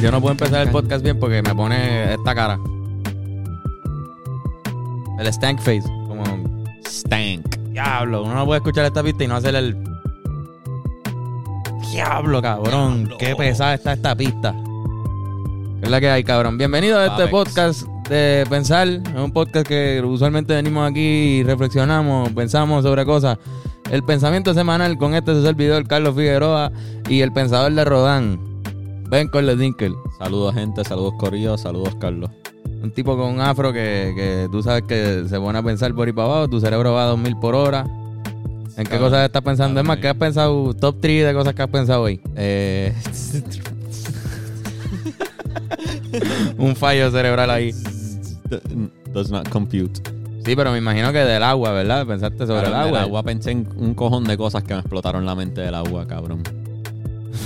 Yo, no puedo empezar el podcast bien porque me pone esta cara. El stank face. Como, Stank. diablo. Uno no puede escuchar esta pista y no hacer el. Diablo, cabrón. Diablo. Qué pesada está esta pista. ¿Qué es la que hay, cabrón? Bienvenido a este Apex. podcast de Pensar. Es un podcast que usualmente venimos aquí y reflexionamos, pensamos sobre cosas. El pensamiento semanal con este su servidor, Carlos Figueroa, y el pensador de Rodán, Ben Dinkel. Saludos, gente. Saludos, Corillo. Saludos, Carlos. Un tipo con un afro que, que tú sabes que se pone a pensar por ahí para abajo, tu cerebro va a 2000 por hora. ¿En qué cosas estás pensando? Es más. ¿qué has pensado? Top 3 de cosas que has pensado hoy. Eh, Un fallo cerebral ahí. does not compute. Sí, pero me imagino que del agua, ¿verdad? Pensaste sobre el del agua. agua pensé en un cojón de cosas que me explotaron la mente del agua, cabrón.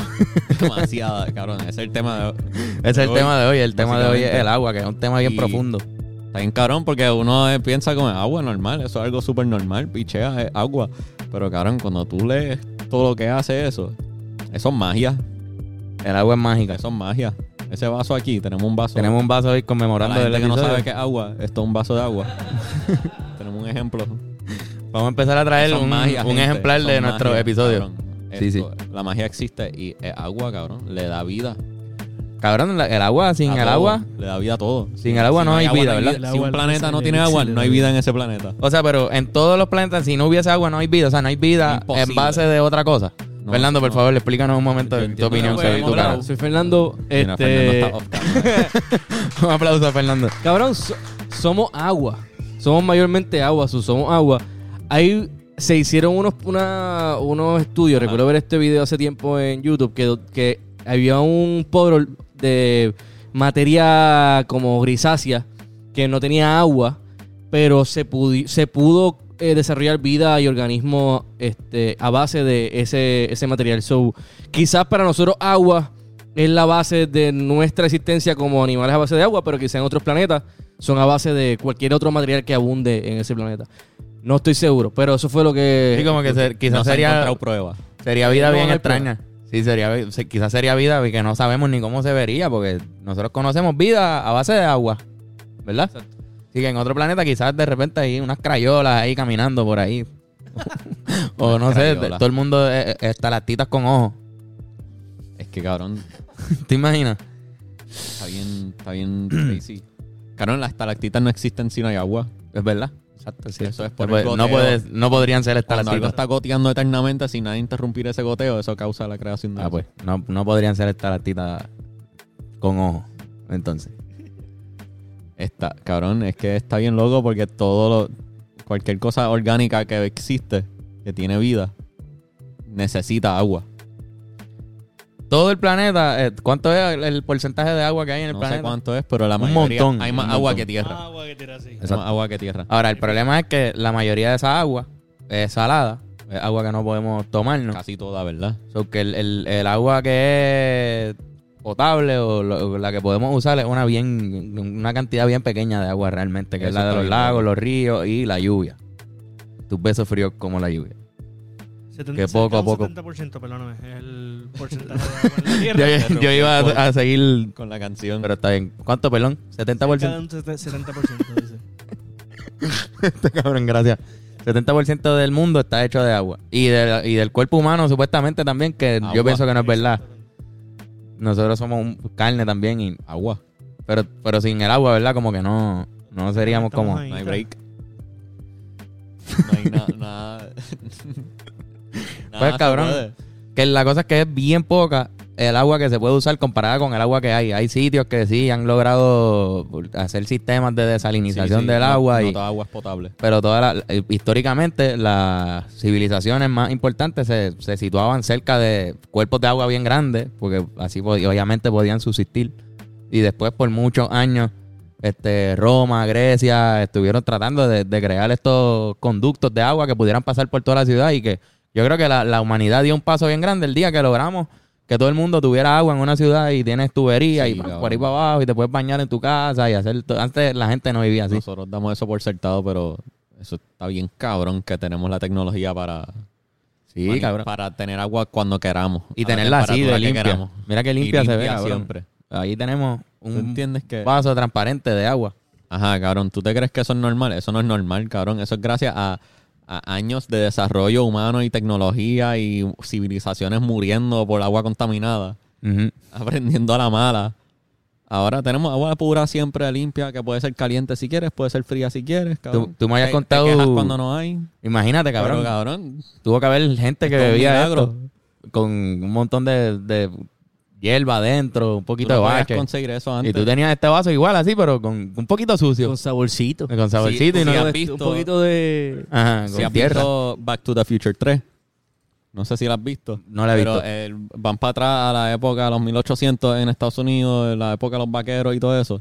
Demasiada, cabrón. Ese es el tema de Ese es el hoy, tema de hoy. El tema de hoy es el agua, que es un tema bien Y- profundo. Está bien cabrón porque uno piensa como agua normal, eso es algo súper normal, pichea, es agua. Pero cabrón, cuando tú lees todo lo que hace eso, eso es magia, El agua es mágica. eso es magia. Ese vaso aquí, tenemos un vaso. Tenemos un vaso hoy Para conmemorando la gente que no sabe qué es agua, esto es un vaso de agua. tenemos un ejemplo. Vamos a empezar a traer un, magia, un ejemplar de nuestro episodio. cabrón. Sí, Esto- La magia existe y es agua, cabrón. Le da vida. Cabrón, la- el agua, sin a el todo. agua. Le da vida a todo. Sin el agua no hay vida, ¿verdad? Si El agua un no planeta no el tiene agua, no hay vida. en ese planeta. O sea, pero en todos los planetas, si no hubiese agua, no hay vida. O sea, no hay vida en base de otra cosa. No, Fernando, por no. favor, explícanos un momento Yo tu entiendo opinión que sobre tu cara. Soy Fernando. Mira, Este, está off camera. un aplauso a Fernando. cabrón, so- somos agua. Somos mayormente agua, so- somos agua. Ahí se hicieron unos, una- unos estudios. Ajá. Recuerdo ver este video hace tiempo en YouTube que, que había un podro de materia como grisácea que no tenía agua, pero se, pudi- se pudo eh, desarrollar vida y organismos este, a base de ese, ese material. So, quizás para nosotros agua es la base de nuestra existencia como animales a base de agua, pero quizás en otros planetas son a base de cualquier otro material que abunde en ese planeta. No estoy seguro, pero eso fue lo que... Sí, como que se- quizás No se sería, encontrado pruebas. sería vida No, bien extraña. Sí, sería, se- quizás sería vida que no sabemos ni cómo se vería, porque nosotros conocemos vida a base de agua, ¿verdad? Exacto. Así que en otro planeta quizás de repente hay unas crayolas ahí caminando por ahí. o no sé, todo el mundo eh, eh, estalactitas con ojos. Es que, cabrón, ¿Te imaginas? está bien, está bien crazy. Cabrón, las estalactitas no existen si no hay agua. Es verdad. Exacto, sí. Eso es por no, el no, goteo. puedes- no podrían ser Cuando algo estalactitas. está goteando eternamente sin nada interrumpir ese goteo, eso causa la creación de Ah, eso. pues, no, no podrían ser estalactitas con ojos. Entonces. Está, cabrón, es que está bien loco porque todo lo, cualquier cosa orgánica que existe, que tiene vida, necesita agua. Todo el planeta, eh, ¿cuánto es el, el porcentaje de agua que hay en el No planeta? sé cuánto es, pero la Un mayoría montón, hay más un agua montón. que tierra. Agua que Exacto. más agua que tierra. Ahora, el problema es que la mayoría de esa agua es salada. Es agua que no podemos tomarnos. Casi toda, ¿verdad? So que el, el- el agua que es potable o, lo- la que podemos usar es una bien una cantidad bien pequeña de agua realmente, que es la de los lagos, los ríos y la lluvia. Tus besos fríos como la lluvia. 70, Que poco a poco. 70%, perdóname, el porcentaje de la tierra. Yo, yo iba a, a seguir, Con la canción. pero está bien. ¿Cuánto, perdón? Cerca de 70%. un 70%, dice. Este cabrón, gracias. 70% del mundo está hecho de agua. Y, de- y del cuerpo humano, supuestamente también, que yo Agua. pienso que no es verdad. Nosotros somos un- carne también, y, Agua. pero, pero sin el agua, ¿verdad? Como que no, no seríamos Estamos como... ahí. No hay break. No hay na- nada. Pues, cabrón. puede. Que la cosa es que es bien poca el agua que se puede usar comparada con el agua que hay. Hay sitios que sí han logrado hacer sistemas de desalinización Sí, sí, del no- agua No y toda agua es potable. pero toda la- eh, históricamente las civilizaciones más importantes se, se situaban cerca de cuerpos de agua bien grandes, porque así obviamente podían subsistir. Y después por muchos años, este, Roma, Grecia, estuvieron tratando de, de crear estos conductos de agua que pudieran pasar por toda la ciudad y que yo creo que la, la humanidad dio un paso bien grande el día que logramos que todo el mundo tuviera agua en una ciudad y tienes tubería Sí, y cabrón. por ahí para abajo y te puedes bañar en tu casa y hacer... Antes la gente no vivía así. Nosotros damos eso por sentado, pero eso está bien cabrón que tenemos la tecnología para Sí, cabrón. Para tener agua cuando queramos. Y tenerla así de que limpia. queramos. Mira qué Y limpia, se ve, cabrón. siempre. Ahí tenemos ¿Tú un entiendes que...? vaso transparente de agua. Ajá, cabrón. ¿Tú te crees que eso es normal? Eso no es normal, cabrón. Eso es gracias a, a años de desarrollo humano y tecnología y civilizaciones muriendo por agua contaminada. Aprendiendo a la mala. Ahora tenemos agua pura siempre limpia, que puede ser caliente si quieres, puede ser fría si quieres, cabrón. tú me habías Te- te contado- quejas cuando no hay. Imagínate, cabrón. Pero, cabrón, Tuvo que haber gente que bebía esto con un montón de, de hierba adentro, un tú poquito no de bache. conseguir eso Y antes. tú tenías este vaso igual así, pero con un poquito sucio. Con saborcito. Con saborcito y no... sí, has Un visto- poquito de... Ajá, con Si has tierra. visto Back to the Future 3, no sé si la has visto. No la he pero visto. eh, van para atrás a la época de los 1800 en Estados Unidos, en la época de los vaqueros y todo eso.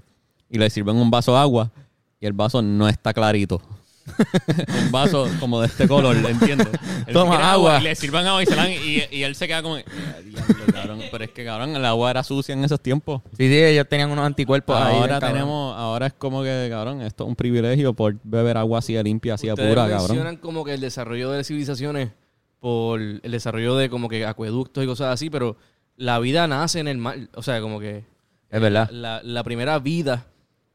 Y le sirven un vaso de agua y el vaso no está clarito. un vaso como de este color, ¿entiendes? Él Toma agua. Y le sirven agua y se la dan y, y él se queda como... "Ah, diablo, cabrón". Pero es que, cabrón, el agua era sucia en esos tiempos. Sí, sí, ellos tenían unos anticuerpos ahora tenemos, ahora es como que, cabrón, esto es un privilegio por beber agua así de limpia, así de pura, cabrón. mencionan como que el desarrollo de civilizaciones por el desarrollo de como que acueductos y cosas así, pero la vida nace en el mar. O sea, como que Es verdad. la, la primera vida,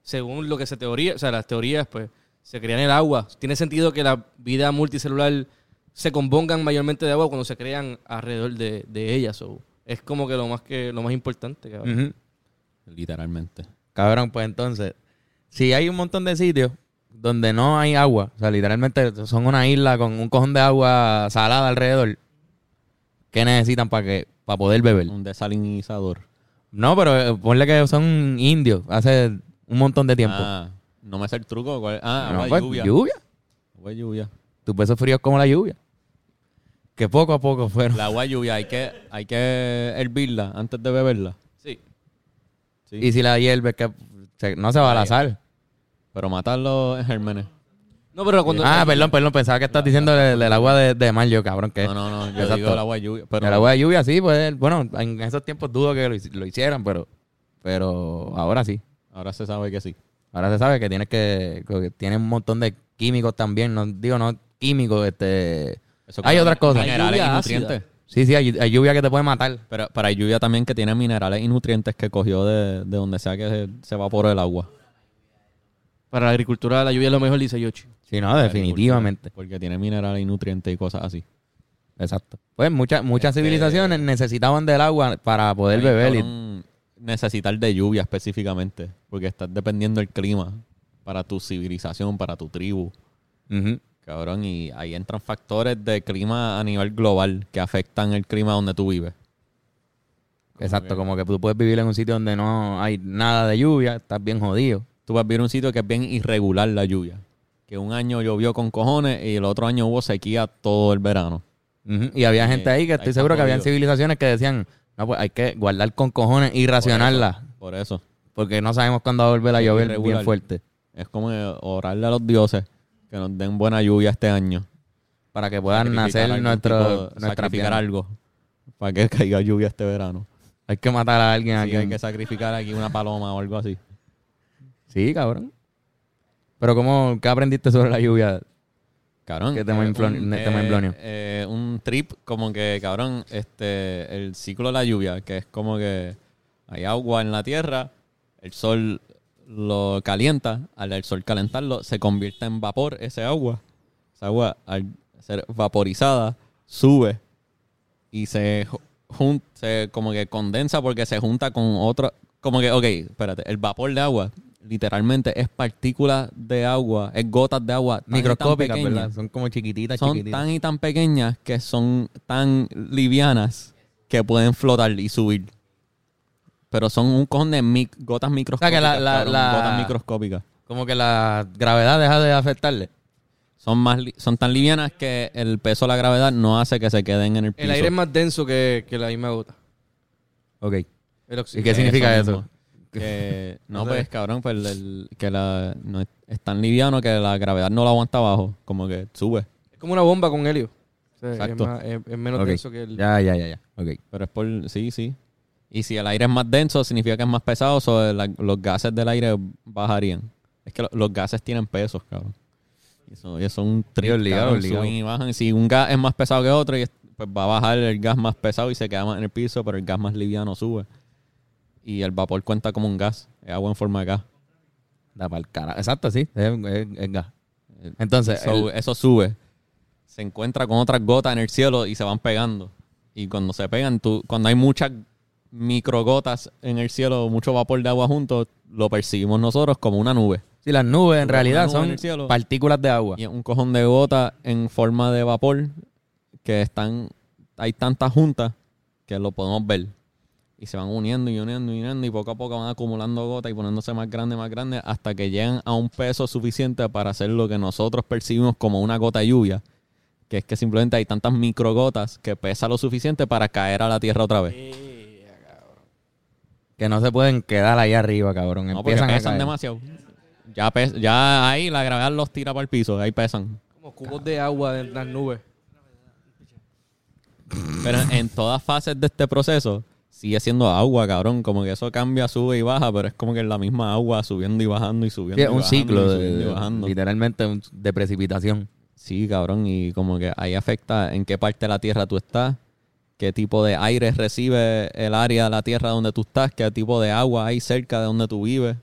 según lo que se teoría, o sea, las teorías, pues, se crea en el agua. Tiene sentido que la vida multicelular se compongan mayormente de agua cuando se crean alrededor de, de ellas. So, es como que lo más que lo más importante. cabrón. Ujú. Literalmente. Cabrón, pues entonces, si hay un montón de sitios donde no hay agua, o sea, literalmente son una isla con un cojón de agua salada alrededor, ¿qué necesitan para que para poder beber? Un desalinizador. No, pero eh, ponle que son indios hace un montón de tiempo. Ah, no me sé el truco. ¿cuál? Ah, No, agua de pues, lluvia. lluvia. Agua de lluvia. Tus besos fríos como la lluvia. Que poco a poco fueron. La agua de lluvia hay que, hay que hervirla antes de beberla. Sí. Sí. Y si la hierves, que se- no se va a la sal. Pero matar los gérmenes. No, pero cuando. Ah, perdón, perdón, pensaba que estás diciendo del, agua de, de mar, yo, cabrón, que No, no, no. Yo Exacto. digo el agua de lluvia. Pero el agua de lluvia sí, pues, bueno, en esos tiempos dudo que lo, lo hicieran, pero, pero ahora sí. ahora se sabe que sí. Ahora se sabe que tienes que, que tiene un montón de químicos también, no digo no químicos, este, Eso hay otras cosas. Minerales y nutrientes. Sí, sí, hay, hay lluvia que te puede matar. Pero, hay lluvia también que tiene minerales y nutrientes que cogió de, de donde sea que se, se evaporó el agua. Para la agricultura, la lluvia es lo mejor, dice Yoshi. Sí, no, definitivamente. Porque tiene minerales y nutrientes y cosas así. Exacto. Pues muchas muchas Este- civilizaciones necesitaban del agua para poder beber. y- necesitar de lluvia específicamente. Porque estás dependiendo del clima para tu civilización, para tu tribu. Cabrón, y ahí entran factores de clima a nivel global que afectan el clima donde tú vives. Exacto, como que tú puedes vivir en un sitio donde no hay nada de lluvia, estás bien jodido. Tú vas a vivir en un sitio que es bien irregular la lluvia. Que un año llovió con cojones y el otro año hubo sequía todo el verano. Y había Eh, gente ahí que estoy seguro que habían civilizaciones que decían, no, pues hay que guardar con cojones y racionarla, Por eso. Porque no sabemos cuándo va a volver a llover irregular. bien fuerte, Es como orarle a los dioses que nos den buena lluvia este año. para que puedan Sacrificar nacer algún nuestro, tipo nuestras sacrificar algo para que caiga lluvia este verano. Hay que matar a alguien Sí, aquí. hay que sacrificar aquí una paloma o algo así. Sí, cabrón. Pero ¿cómo, qué aprendiste sobre la lluvia? Cabrón. ¿Qué tema eh, inflon- tema inflonio? eh, un trip como que, cabrón, este, el ciclo de la lluvia, que es como que hay agua en la tierra, el sol lo calienta, al el sol calentarlo, se convierte en vapor ese agua. Esa agua, al ser vaporizada, sube y se, ju- jun- se como que condensa porque se junta con otro, como que, ok, espérate, el vapor de agua literalmente es partículas de agua, es gotas de agua Microscópicas, ¿verdad? Son como chiquititas, son chiquititas. tan y tan pequeñas que son tan livianas que pueden flotar y subir. Pero son un cojón de mic- gotas microscópicas. la- la- cabrón, la- Gotas microscópicas. Como que la gravedad deja de afectarle. Son, más son tan livianas que el peso de la gravedad no hace que se queden en el piso. El aire es más denso que, que la misma gota. Ok. ¿Y qué significa Eso. Que, no, No sé. pues cabrón, pues el- que la, no es, es tan liviano que la gravedad no lo aguanta abajo. Como que sube. Es como una bomba con helio. O sea, Exacto. Es, más- es- es menos denso que el... Ya, ya, ya, ya. Ok. Pero es por. Sí, sí. Y si el aire es más denso, significa que es más pesado, so la- los gases del aire bajarían. Es que lo- los gases tienen pesos, cabrón. Y eso, es un obligado. Suben y bajan. Si un gas es más pesado que otro, pues va a bajar el gas más pesado y se queda más en el piso, pero el gas más liviano sube. Y el vapor cuenta como un gas, es agua en forma de gas. Da pa'l cara. Exacto, sí. Es, es- es gas. Entonces, So, el- eso sube, se encuentra con otras gotas en el cielo y se van pegando. Y cuando se pegan, tú, cuando hay muchas microgotas en el cielo, mucho vapor de agua juntos, lo percibimos nosotros como una nube. sí, las nubes en realidad nube son partículas de agua. Y es un cojón de gotas en forma de vapor que están, hay tantas juntas que lo podemos ver. Y se van uniendo y uniendo y uniendo y poco a poco van acumulando gotas y poniéndose más grandes, más grandes hasta que llegan a un peso suficiente para hacer lo que nosotros percibimos como una gota de lluvia. Que es que simplemente hay tantas microgotas que pesa lo suficiente para caer a la tierra otra vez. Que no se pueden quedar ahí arriba, cabrón. No, porque Empiezan a pesan caer. demasiado. Ya, pes- ya ahí la gravedad los tira para el piso, ahí pesan. Como cubos de agua en las nubes. Pero en todas fases de este proceso sigue siendo agua, cabrón. Como que eso cambia, sube y baja, pero es como que es la misma agua subiendo y bajando y subiendo. Sí, es y un bajando ciclo y de, y bajando. literalmente de precipitación. Sí, cabrón. Y como que ahí afecta en qué parte de la tierra tú estás, qué tipo de aire recibe el área de la tierra donde tú estás, qué tipo de agua hay cerca de donde tú vives.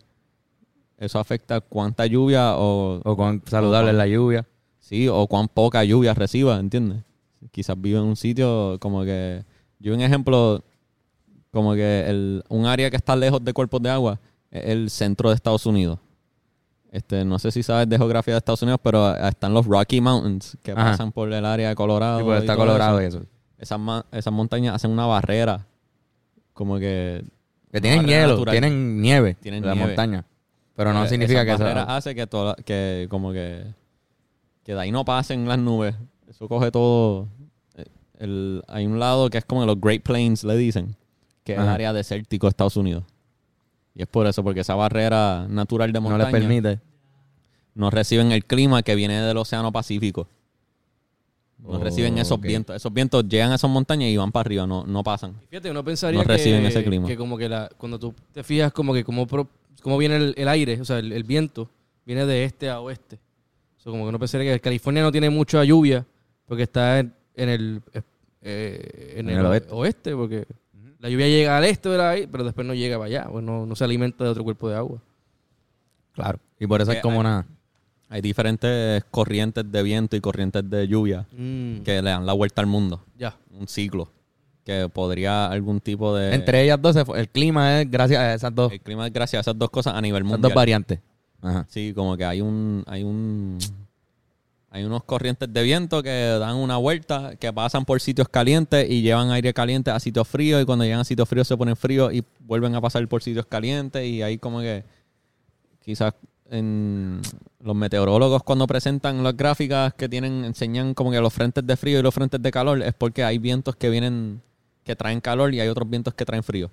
Eso afecta cuánta lluvia o, O cuán saludable es la lluvia. Sí, o cuán poca lluvia reciba, ¿entiendes? Quizás vive en un sitio como que... Yo un ejemplo, como que el, un área que está lejos de cuerpos de agua es el centro de Estados Unidos. Este, no sé si sabes de geografía de Estados Unidos, pero están los Rocky Mountains que Ajá. pasan por el área de Colorado. Sí, y está colorado eso. y eso. Esas, esas montañas hacen una barrera, como que... Que tienen hielo, natural. tienen nieve Tienen la nieve. montaña. Pero no Eh, significa esa que eso... barrera hace que, toda- que como que que de ahí no pasen las nubes eso coge todo eh, el, hay un lado que es como los Great Plains le dicen que es el área desértico de Estados Unidos y es por eso porque esa barrera natural de no montaña les permite. no reciben el clima que viene del océano Pacífico no Oh, reciben esos vientos esos vientos llegan a esas montañas y van para arriba no, no pasan Fíjate, uno pensaría No reciben que, ese clima. que como que la, cuando tú te fijas como que cómo, pro- cómo viene el, el aire, o sea, el, el viento, viene de este a oeste. O sea, como que uno pensaría que California no tiene mucha lluvia porque está en, en el, eh, en En el, el oeste. oeste. porque la lluvia llega al este, pero después no llega para allá, pues no, no se alimenta de otro cuerpo de agua. Claro. Y por eso Que es como hay- una... hay diferentes corrientes de viento y corrientes de lluvia Mm, que le dan la vuelta al mundo ya. un ciclo que podría algún tipo de Entre ellas dos, el clima es gracias a esas dos, el clima es gracias a esas dos cosas a nivel esas mundial dos variantes. Ajá. sí como que hay un hay un hay unos corrientes de viento que dan una vuelta que pasan por sitios calientes y llevan aire caliente a sitios fríos y cuando llegan a sitios fríos se ponen fríos y vuelven a pasar por sitios calientes y ahí como que quizás en los meteorólogos cuando presentan las gráficas que tienen enseñan como que los frentes de frío y los frentes de calor es porque hay vientos que vienen que traen calor y hay otros vientos que traen frío.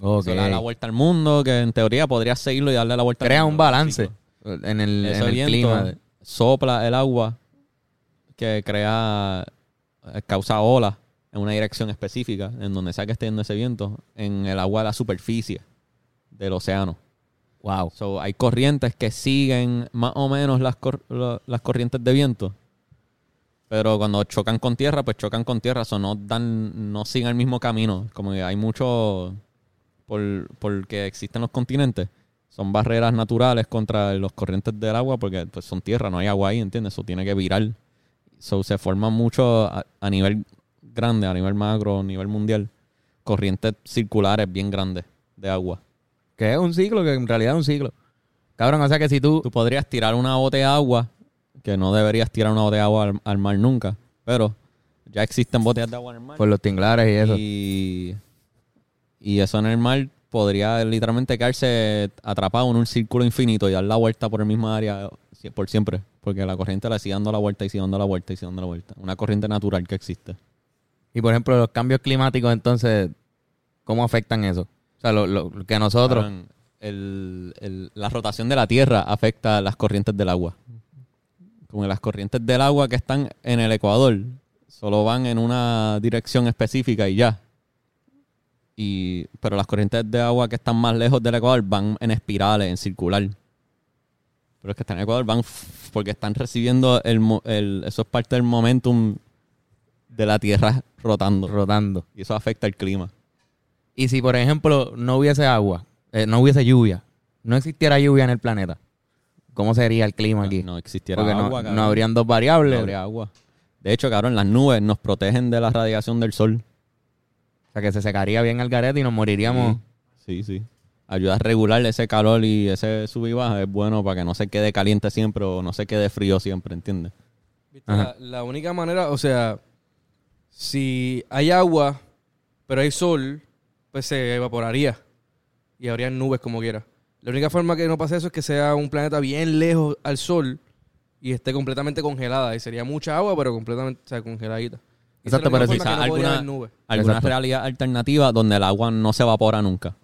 Ok. Eso le da la vuelta al mundo que en teoría podría seguirlo y darle la vuelta al Crea mundo, un balance en el, en Ese el viento clima. sopla el agua que crea eh, causa olas en una dirección específica en donde sea que esté yendo ese viento en el agua de la superficie del océano. Wow. So, hay corrientes que siguen más o menos las, cor- las corrientes de viento. Pero cuando chocan con tierra, pues chocan con tierra. O no dan, no siguen el mismo camino. Como hay mucho por, porque existen los continentes. Son barreras naturales contra los corrientes del agua porque pues, son tierra, no hay agua ahí, ¿entiendes? Eso tiene que virar. So, se forman mucho a, a nivel grande, a nivel macro, a nivel mundial, corrientes circulares bien grandes de agua. Que es un ciclo, que en realidad es un ciclo. Cabrón, o sea que si tú... Tú podrías tirar una botella de agua, que no deberías tirar una botella de agua al, al mar nunca, pero ya existen botellas de agua en el mar. Por los tinglares y eso. Y, y eso en el mar podría literalmente quedarse atrapado en un círculo infinito y dar la vuelta por el mismo área sie- por siempre. Porque la corriente le sigue dando la vuelta y sigue dando la vuelta y sigue dando la vuelta. Una corriente natural que existe. Y por ejemplo, los cambios climáticos, entonces, ¿cómo afectan eso? O sea, lo, lo- que nosotros... Cabrón, el- el- la rotación de la Tierra afecta las corrientes del agua. Como las corrientes del agua que están en el Ecuador solo van en una dirección específica y ya. Y, pero las corrientes de agua que están más lejos del Ecuador van en espirales, en circular. Pero los que están en el Ecuador van f- porque están recibiendo el, mo- el- eso es parte del momentum de la Tierra rotando. rotando. Y eso afecta el clima. Y si, por ejemplo, no hubiese agua, eh, no hubiese lluvia, no existiera lluvia en el planeta, ¿cómo sería el clima aquí? No existiera Porque agua, no habrían dos variables. No habría agua. De hecho, cabrón, las nubes nos protegen de la radiación del sol. O sea, que se secaría bien el garete y nos moriríamos. Sí, sí. Ayuda a regular ese calor y ese sub y baja. Es bueno para que no se quede caliente siempre o no se quede frío siempre, ¿entiendes? La única manera, o sea, si hay agua, pero hay sol, pues se evaporaría y habría nubes como quiera. La única forma que no pase eso es que sea un planeta bien lejos al sol y esté completamente congelada. Y sería mucha agua, pero completamente o sea, congeladita. Exacto, pero quizás no alguna-. Alguna Exacto. realidad alternativa donde el agua no se evapora nunca.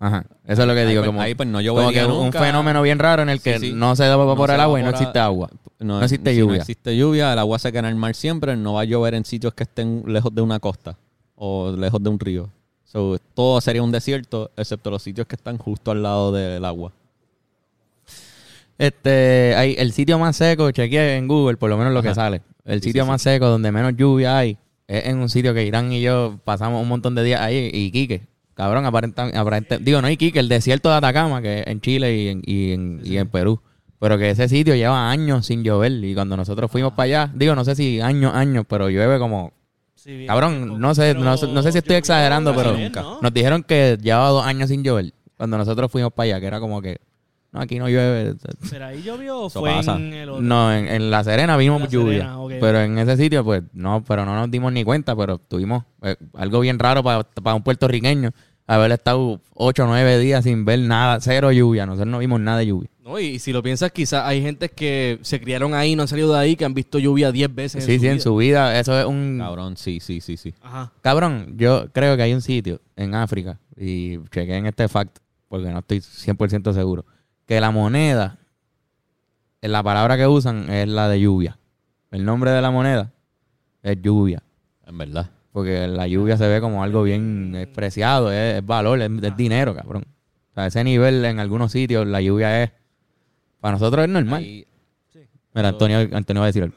Ajá. Eso es lo que Ahí, digo. pues, como, ahí, pues, no como que un fenómeno bien raro en el que Sí, sí. no se evapora se el agua y no existe agua. No existe si lluvia. No existe lluvia, el agua se queda en el mar siempre, no va a llover en sitios que estén lejos de una costa o lejos de un río. So, todo sería un desierto, excepto los sitios que están justo al lado del agua. Este, hay el sitio más seco, chequeé en Google, por lo menos lo que sale. El Sí, sitio sí, más seco donde menos lluvia hay es en un sitio que Irán y yo pasamos un montón de días ahí y Quique. Cabrón, aparentemente, aparente- digo, no hay Quique, el desierto de Atacama, que es en Chile y en, y en, y en Perú. Pero que ese sitio lleva años sin llover. Y cuando nosotros fuimos para allá, digo, no sé si años, años, pero llueve como Sí. Cabrón, no sé, no, sé- no sé si estoy exagerando, pero bien, ¿no? nos dijeron que llevaba dos años sin llover. Cuando nosotros fuimos para allá, que era como que, no, aquí no llueve. Pero ahí llovió o fue pasa. en el otro. No, en, en La Serena vimos La lluvia. Serena. Pero en ese sitio, pues, no, pero no nos dimos ni cuenta, pero tuvimos eh, algo bien raro para un puertorriqueño. Haber estado ocho o nueve días sin ver nada, cero lluvia. Nosotros no vimos nada de lluvia. No, y si lo piensas, quizás hay gente que se criaron ahí, no han salido de ahí, que han visto lluvia 10 veces. Sí, en su sí, en vida. su vida. Eso es un... Cabrón, sí, sí, sí, sí. Ajá. Cabrón, yo creo que hay un sitio en África, y chequé en este fact, porque no estoy 100% seguro, que la moneda, la palabra que usan es la de lluvia. El nombre de la moneda es lluvia, En verdad. Porque la lluvia se ve como algo bien despreciado, es, es valor, es, es dinero, cabrón. O sea, ese nivel en algunos sitios, la lluvia es, para nosotros es normal. Hay, Mira, Antonio, Antonio va a decir algo.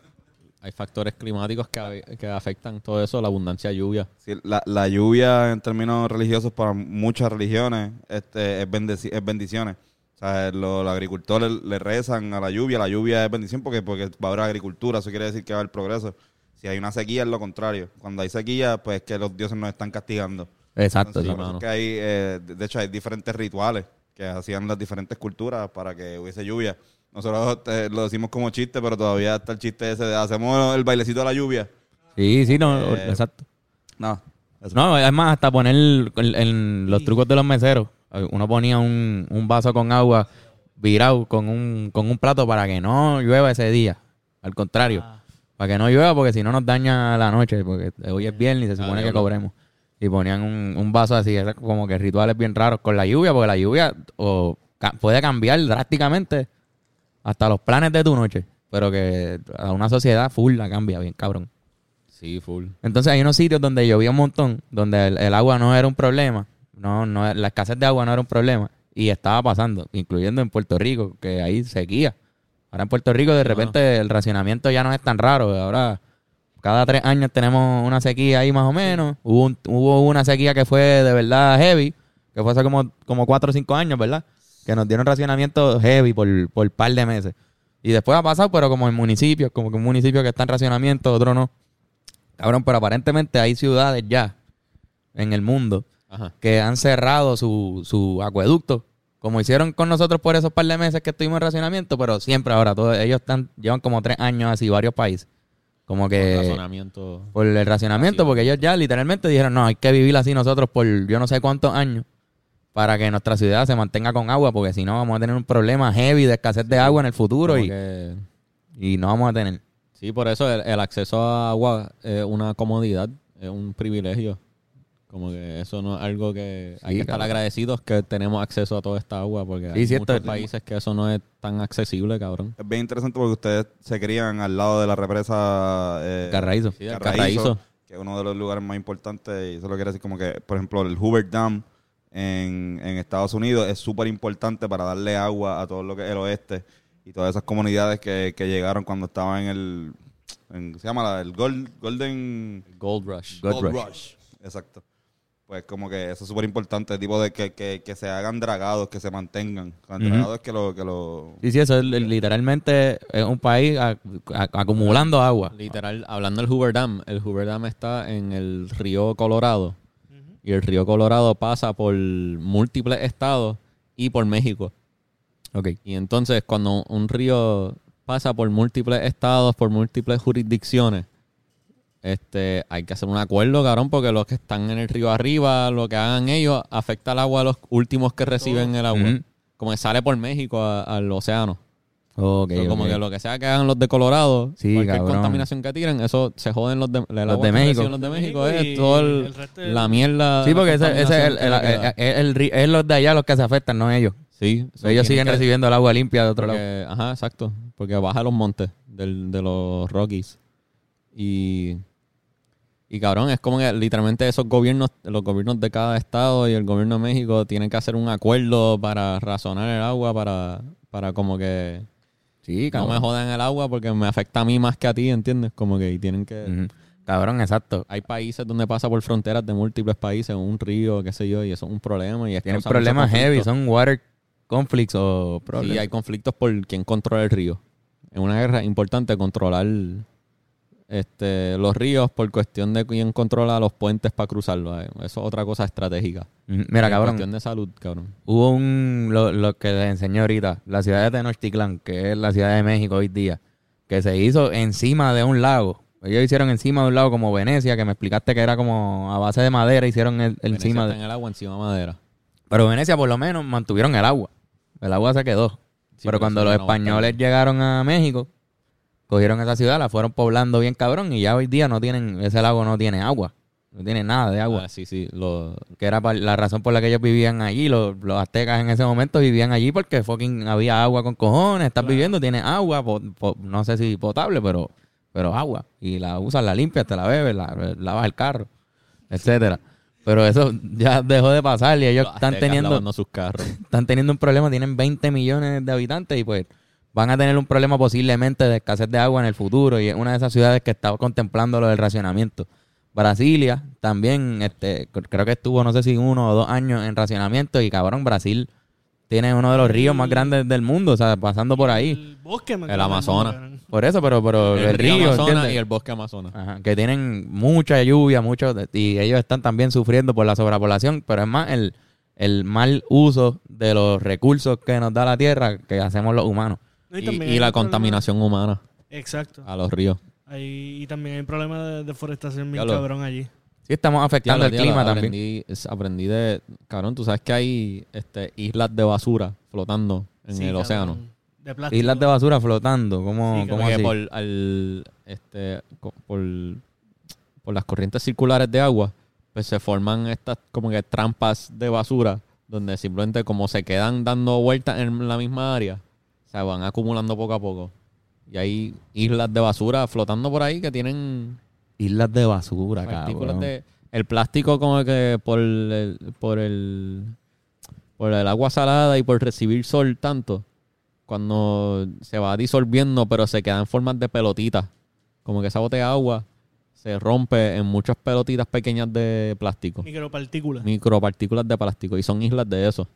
hay factores climáticos que, que afectan todo eso, la abundancia de lluvia. Sí, la, la lluvia en términos religiosos para muchas religiones este, es, bendeci- es bendiciones. O sea, lo- los agricultores le rezan a la lluvia, la lluvia es bendición porque, porque va a haber agricultura, eso quiere decir que va a haber progreso. Si hay una sequía es lo contrario. Cuando hay sequía, pues es que los dioses nos están castigando. Exacto, Entonces, sí. es que hay, eh, de hecho, hay diferentes rituales que hacían las diferentes culturas para que hubiese lluvia. Nosotros eh, lo decimos como chiste, pero todavía está el chiste ese de hacemos el bailecito de la lluvia. Sí, sí, no, Eh, exacto. No, eso. No, es más, hasta poner en, los trucos de los meseros. Uno ponía un, un vaso con agua virado con un, con un plato para que no llueva ese día. Al contrario, Ah. Para que no llueva porque si no nos daña la noche, porque hoy es viernes y se supone que cobremos. Y ponían un, un vaso así, como que rituales bien raros con la lluvia, porque la lluvia o, ca- puede cambiar drásticamente hasta los planes de tu noche. Pero que a una sociedad full la cambia bien, cabrón. Sí, full. Entonces hay unos sitios donde llovía un montón, donde el, el agua no era un problema, no, no, la escasez de agua no era un problema y estaba pasando, incluyendo en Puerto Rico, que ahí sequía. Ahora en Puerto Rico de repente el racionamiento ya no es tan raro, ahora cada tres años tenemos una sequía ahí más o menos. Hubo, un- hubo una sequía que fue de verdad heavy, que fue hace como, como cuatro o cinco años, ¿verdad? Que nos dieron racionamiento heavy por, por par de meses. Y después ha pasado, pero como en municipios, como que un municipio que está en racionamiento, otro no. Cabrón, pero aparentemente hay ciudades ya en el mundo Ajá. que han cerrado su, su acueducto, como hicieron con nosotros por esos par de meses que estuvimos en racionamiento, pero siempre ahora, todos ellos están, llevan como tres años así, varios países. Como que por el racionamiento, Así. porque ellos ya literalmente dijeron, no, hay que vivir así nosotros por yo no sé cuántos años para que nuestra ciudad se mantenga con agua, porque si no vamos a tener un problema heavy de escasez de agua en el futuro y, que- y no vamos a tener. sí, por eso el, el acceso a agua es una comodidad, es un privilegio. Como que eso no es algo que hay Sí, que estar agradecidos que tenemos acceso a toda esta agua, porque Sí, hay cierto. muchos países que eso no es tan accesible, cabrón. Es bien interesante porque ustedes se crían al lado de la represa eh, Carraízo. Sí, el Carraízo, Carraízo. que es uno de los lugares más importantes y eso lo quiere decir como que, por ejemplo, el Hoover Dam en, en Estados Unidos es súper importante para darle agua a todo lo que es el oeste y todas esas comunidades que, que llegaron cuando estaban en el En- se llama la- el Gold, Golden Gold Rush. Gold Gold Rush. Rush. Exacto. Pues como que eso es súper importante, tipo de que, que, que se hagan dragados, que se mantengan. Dragados que lo... Que lo Sí, sí, eso es li- literalmente es un país a- a- acumulando agua. Literal, hablando del Hoover Dam, el Hoover Dam está en el río Colorado. Y el río Colorado pasa por múltiples estados y por México. Ok. Y entonces, cuando un río pasa por múltiples estados, por múltiples jurisdicciones, este, hay que hacer un acuerdo, cabrón, porque los que están en el río arriba, lo que hagan ellos, afecta al agua a los últimos que reciben el agua. Ujú. Como que sale por México a- al océano. Ok, So, como ok. que lo que sea que hagan los de Colorado, Sí, cualquier cabrón. contaminación que tiren, eso se joden los de, el Los agua de que México. reciben Los de México es y todo el- el resto del- la mierda. Sí, porque ese, ese es, el, el- el- el ri- es los de allá los que se afectan, no ellos. Sí, so ellos tienen siguen que- recibiendo el agua limpia de otro lado. porque- Ajá, exacto. Porque baja los montes del, de los Rockies. Y, y cabrón, es como que literalmente esos gobiernos, los gobiernos de cada estado y el gobierno de México tienen que hacer un acuerdo para razonar el agua, para, para como que Sí, no me jodan el agua porque me afecta a mí más que a ti, ¿entiendes? Como que y tienen que... Cabrón, exacto. Hay países donde pasa por fronteras de múltiples países, un río, qué sé yo, y eso es un problema. Y es Tienen problemas heavy, son water conflicts o Sí, problemas. hay conflictos por quién controla el río. En una guerra importante controlar este, los ríos por cuestión de quién controla los puentes para cruzarlos. eh. Eso es otra cosa estratégica. Ujú. Mira, En cabrón, cuestión de salud, cabrón. hubo un, lo, lo que les enseñé ahorita, la ciudad de Tenochtitlán, que es la ciudad de México hoy día, que se hizo encima de un lago. Ellos hicieron encima de un lago como Venecia, que me explicaste que era como a base de madera, hicieron el, el encima de... en el agua, encima de madera. Pero Venecia por lo menos mantuvieron el agua. El agua se quedó. Sí, pero pero cuando los españoles llegaron a México, cogieron esa ciudad, la fueron poblando bien cabrón y ya hoy día no tienen, ese lago no tiene agua. No tiene nada de agua. Ah, sí, sí. Lo, Que era la razón por la que ellos vivían allí. Los, los aztecas en ese momento vivían allí porque fucking había agua con cojones. Estás viviendo, tienes agua, po- po- no sé si potable, pero, pero agua. Y la usas, la limpias, te la bebes, la, lavas el carro, etcétera. Pero eso ya dejó de pasar y ellos los están teniendo sus carros. están teniendo un problema, tienen 20 millones de habitantes y pues van a tener un problema posiblemente de escasez de agua en el futuro y es una de esas ciudades que está contemplando lo del racionamiento. Brasilia también, este, creo que estuvo no sé si uno o dos años en racionamiento y cabrón, Brasil tiene uno de los ríos más grandes del mundo, o sea, pasando por ahí. El bosque El acuerdo, Amazonas. Por eso, pero, pero el, río, Amazonas ¿entiendes? y el bosque Amazonas. Ajá, que tienen mucha lluvia, mucho, y ellos están también sufriendo por la sobrepoblación, pero es más el, el mal uso de los recursos que nos da la tierra que hacemos los humanos. Y, la problema- contaminación humana Exacto. a los ríos. Ahí- y también hay un problema de deforestación bien cabrón allí. Sí, estamos afectando el clima también. aprendí, de... Cabrón, tú sabes que hay este, islas de basura flotando en Sí, el cabrón. océano. De plástico. Islas de basura flotando, ¿cómo, Sí, cómo Como que así? por, al, este, por, por las corrientes circulares de agua, pues se forman estas como que trampas de basura, donde simplemente como se quedan dando vueltas en la misma área, se van acumulando poco a poco. Y hay islas de basura flotando por ahí que tienen Islas de basura, cabrón. de... El plástico como que por el, por el por el agua salada y por recibir sol tanto, cuando se va disolviendo pero se queda en formas de pelotitas, como que esa botella de agua se rompe en muchas pelotitas pequeñas de plástico, Micropartículas. micropartículas de plástico y son islas de eso,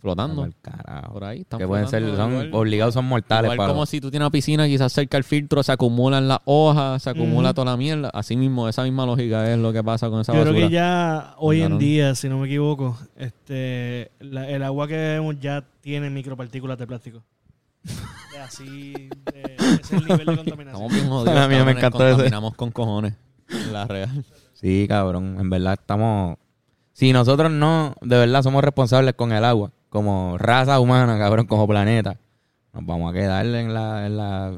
flotando Al carajo. por ahí. están Que pueden ser, son igual- obligados, son mortales Igual para como si tú tienes una piscina, quizás cerca del filtro se acumulan las hojas, se acumula toda la mierda. Así mismo, esa misma lógica es lo que pasa con esa Yo basura. creo que ya hoy en día, si no me equivoco, este la- el agua que bebemos ya tiene micropartículas de plástico. Así, de- ese es el nivel de contaminación. Estamos bien jodidos. A mí me encantó ese. Contaminamos con cojones. La real. Sí, cabrón, en verdad estamos... Si nosotros no, de verdad, somos responsables con el agua, como raza humana, cabrón, como planeta, nos vamos a quedar en la... En la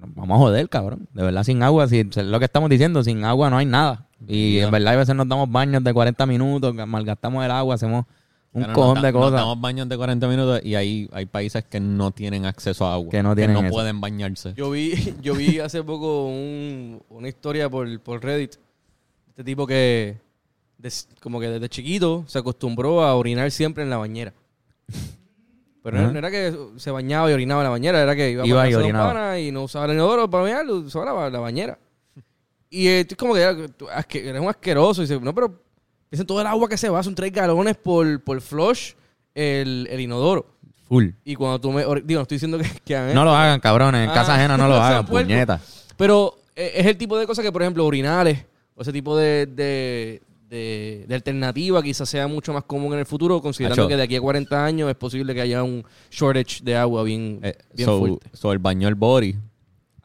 nos vamos a joder, cabrón. De verdad, sin agua, si, es lo que estamos diciendo, sin agua no hay nada. Y en verdad a veces nos damos baños de 40 minutos, que malgastamos el agua, hacemos un Pero cojón de da- Nos cosas. damos baños de 40 minutos y hay, hay países que no tienen acceso a agua. Que no tienen eso. pueden bañarse. Yo vi, yo vi hace poco un- una historia por, por Reddit. Este tipo que, des- como que desde chiquito, se acostumbró a orinar siempre en la bañera. Pero Ajá. no era que se bañaba y orinaba en la bañera, era que iba, Iba y un orinaba. pana y no usaba el inodoro para bañar, usaba la, la bañera. Y eh, es como que era- tú asque- eres un asqueroso. Y dice, no, pero piensa en todo el agua que se va, son tres galones por, por flush el, el inodoro. Full. Y cuando tú me... or- Digo, no estoy diciendo que, que hagan No lo hagan, cabrones. En Ah, casa ajena no lo hagan, puerco. puñeta. Pero eh, es el tipo de cosas que, por ejemplo, urinales o ese tipo de, de, de- de alternativa quizás sea mucho más común en el futuro, considerando Acho. que de aquí a 40 años es posible que haya un shortage de agua bien, Eh, bien so, fuerte. so el baño del body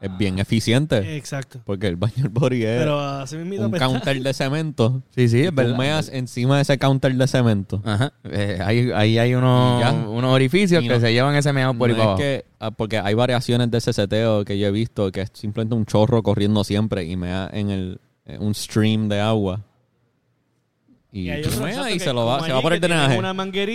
es bien eficiente. Exacto. Porque el baño del body es Pero así mismo un counter de cemento. Sí, sí, es verdad. encima de ese counter de cemento. Ajá. Eh, ahí, ahí hay unos, unos orificios que se llevan ese meado por No ahí para es abajo. que, ah, porque hay variaciones de ese seteo que yo he visto que es simplemente un chorro corriendo siempre y mea en el en un stream de agua. Y, Y y que se lo va, se va por el drenaje.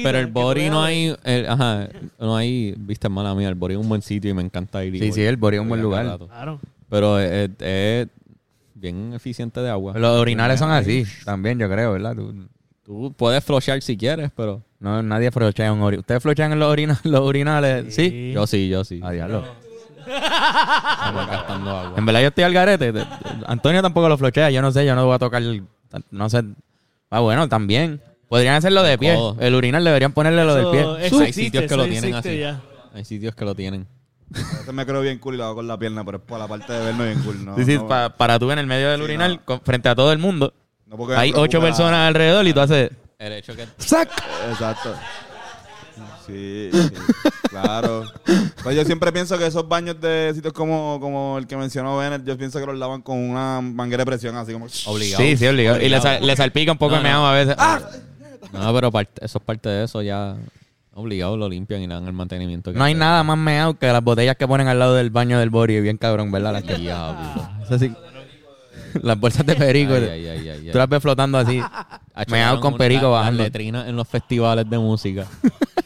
Pero el body no hay, el- ajá, no hay, viste mala mía, el body es un buen sitio y me encanta ir. Sí, sí, el body es un buen lugar. Claro. Pero es, es- es bien eficiente de agua. Los urinales son así, también, yo creo, ¿verdad? Tú- Tú puedes flushear si quieres, pero no, nadie flochea un orinal. ¿Ustedes flochan en los, orina- los urinales? Sí. yo sí, yo sí. A diablo. Estamos gastando agua. En verdad yo estoy al garete. Te- te- Antonio tampoco lo flochea. Yo no sé, yo no voy a tocar... el- No sé. Ah, bueno, también. Podrían hacerlo de pie. codo. El urinal deberían ponerle lo del pie. eso Hay existe, sitios que eso lo tienen así. ya. Hay sitios que lo tienen. A veces me creo bien cool y lo hago con la pierna, pero es por la parte de verme bien cool. No, Sí, sí, no, pa- para tú en el medio del Sí, urinal, no. con- frente a todo el mundo. Hay ocho la- personas alrededor y tú haces... El hecho que ¡Sac! Exacto. Sí, sí, claro. Pues yo siempre pienso que esos baños de sitios como, como el que mencionó Bennett, yo pienso que los lavan con una manguera de presión, así como... obligado. Sí, sí, obligado. Y le, sal- le salpica un poco No, de meado no. a veces. No, pero parte- eso es parte de eso, ya obligado lo limpian y le dan el mantenimiento. que No hay sea. nada más meado que las botellas que ponen al lado del baño del body. Bien cabrón, ¿verdad? Las que... Sí. Las bolsas de perico. Ay, ay, ay, ay, ay. Tú las ves flotando así. Meado con perico la- bajando. Las letrinas en los festivales de música.